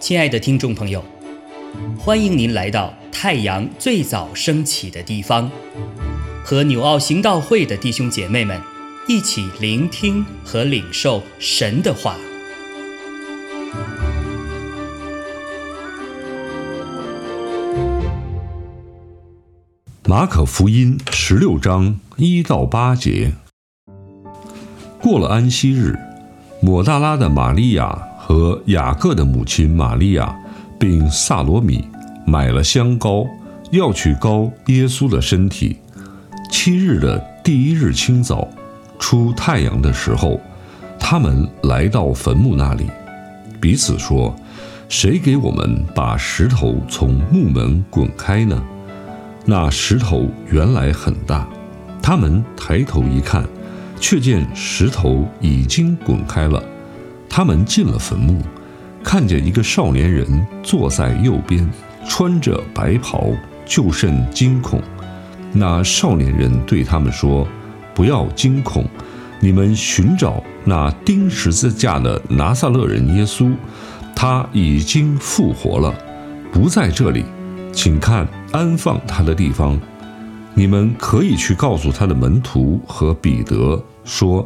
亲爱的听众朋友，欢迎您来到太阳最早升起的地方，和纽奥行道会的弟兄姐妹们一起聆听和领受神的话。马可福音十六章一到八节。过了安息日，抹大拉的玛利亚和雅各的母亲玛利亚，并萨罗米买了香膏，要去膏耶稣的身体。七日的第一日清早，出太阳的时候，他们来到坟墓那里，彼此说：“谁给我们把石头从墓门滚开呢？”那石头原来很大，他们抬头一看，却见石头已经滚开了。他们进了坟墓，看见一个少年人坐在右边，穿着白袍，就甚惊恐。那少年人对他们说：“不要惊恐，你们寻找那钉十字架的拿撒勒人耶稣，他已经复活了，不在这里。”请看安放他的地方，你们可以去告诉他的门徒和彼得说，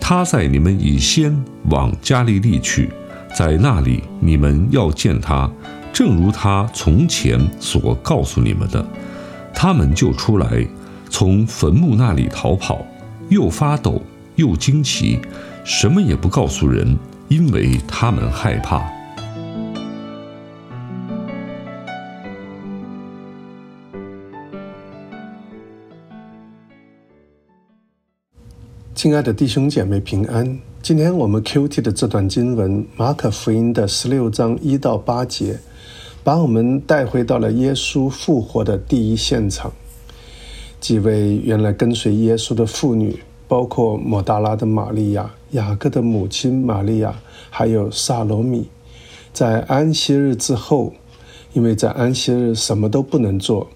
他在你们以先往加利利去，在那里你们要见他，正如他从前所告诉你们的。他们就出来，从坟墓那里逃跑，又发抖又惊奇，什么也不告诉人，因为他们害怕。亲爱的弟兄姐妹平安。今天我们 Q T 的这段经文，马可福音的十六章一到八节，把我们带回到了耶稣复活的第一现场。几位原来跟随耶稣的妇女，包括抹大拉的玛利亚、雅各的母亲玛利亚，还有萨罗米，在安息日之后，因为在安息日什么都不能做，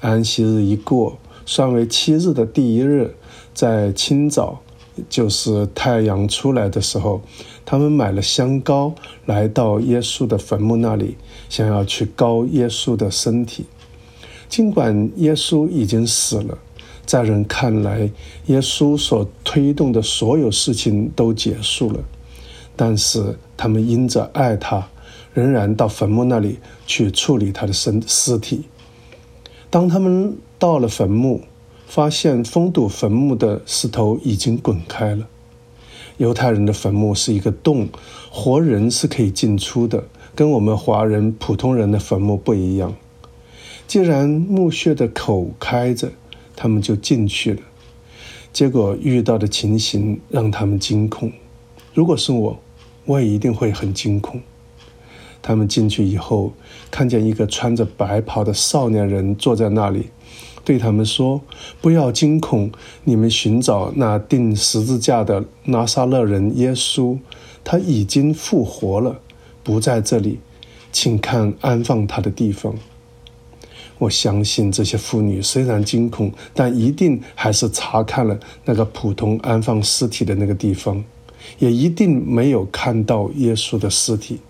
安息日一过，算为七日的第一日。在清早，就是太阳出来的时候，他们买了香膏，来到耶稣的坟墓那里，想要去膏耶稣的身体。尽管耶稣已经死了，在人看来，耶稣所推动的所有事情都结束了，但是他们因着爱他，仍然到坟墓那里去处理他的身尸体。当他们到了坟墓，发现封堵坟墓的石头已经滚开了。犹太人的坟墓是一个洞，活人是可以进出的，跟我们华人普通人的坟墓不一样。既然墓穴的口开着，他们就进去了。结果遇到的情形让他们惊恐。如果是我，我也一定会很惊恐。他们进去以后，看见一个穿着白袍的少年人坐在那里。对他们说：“不要惊恐，你们寻找那钉十字架的拿撒勒人耶稣，他已经复活了，不在这里，请看安放他的地方。”我相信这些妇女虽然惊恐，但一定还是查看了那个普通安放尸体的那个地方，也一定没有看到耶稣的尸体。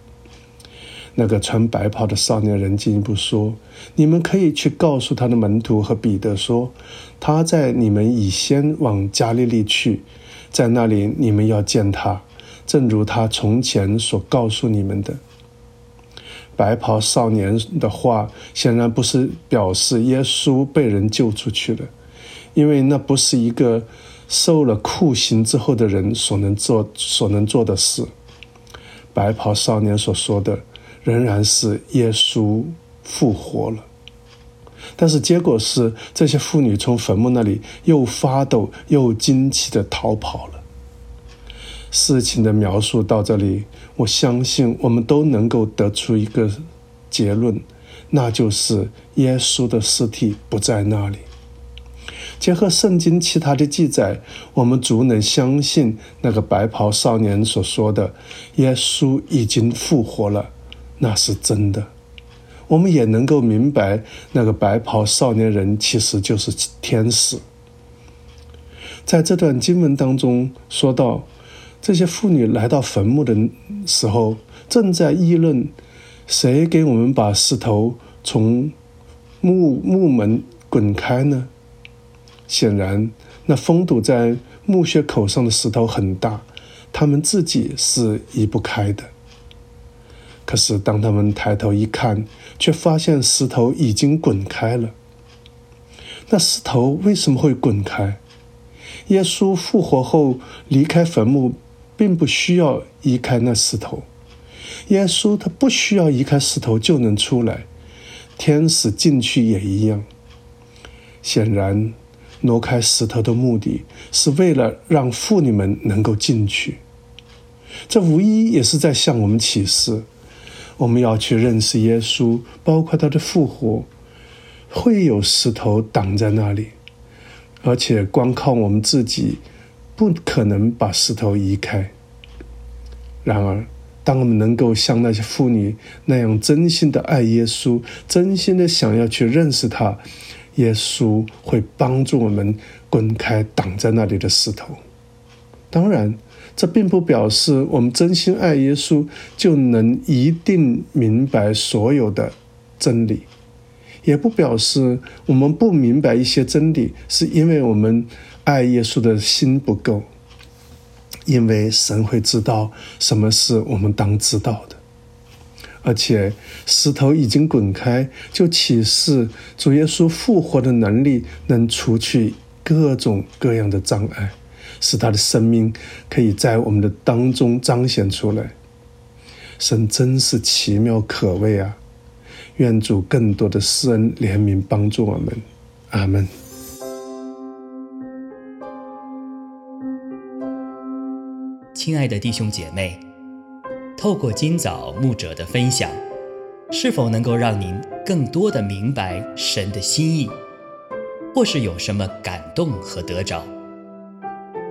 那个穿白袍的少年人进一步说：“你们可以去告诉他的门徒和彼得说，他在你们以先往加利利去，在那里你们要见他，正如他从前所告诉你们的。”白袍少年的话显然不是表示耶稣被人救出去了，因为那不是一个受了酷刑之后的人所能做所能做的事。白袍少年所说的。仍然是耶稣复活了，但是结果是这些妇女从坟墓那里又发抖又惊奇的逃跑了。事情的描述到这里，我相信我们都能够得出一个结论，那就是耶稣的尸体不在那里。结合圣经其他的记载，我们足能相信那个白袍少年所说的：“耶稣已经复活了。”那是真的，我们也能够明白，那个白袍少年人其实就是天使。在这段经文当中说到，这些妇女来到坟墓的时候，正在议论谁给我们把石头从墓墓门滚开呢？显然，那封堵在墓穴口上的石头很大，他们自己是移不开的。可是，当他们抬头一看，却发现石头已经滚开了。那石头为什么会滚开？耶稣复活后离开坟墓，并不需要移开那石头。耶稣他不需要移开石头就能出来，天使进去也一样。显然，挪开石头的目的是为了让妇女们能够进去。这无疑也是在向我们启示。我们要去认识耶稣，包括他的复活，会有石头挡在那里，而且光靠我们自己不可能把石头移开。然而，当我们能够像那些妇女那样真心的爱耶稣，真心的想要去认识他，耶稣会帮助我们滚开挡在那里的石头。当然。这并不表示我们真心爱耶稣就能一定明白所有的真理，也不表示我们不明白一些真理是因为我们爱耶稣的心不够。因为神会知道什么是我们当知道的，而且石头已经滚开，就启示主耶稣复活的能力能除去各种各样的障碍。使他的生命可以在我们的当中彰显出来。神真是奇妙可畏啊！愿主更多的施恩怜悯帮助我们。阿门。亲爱的弟兄姐妹，透过今早牧者的分享，是否能够让您更多的明白神的心意，或是有什么感动和得着？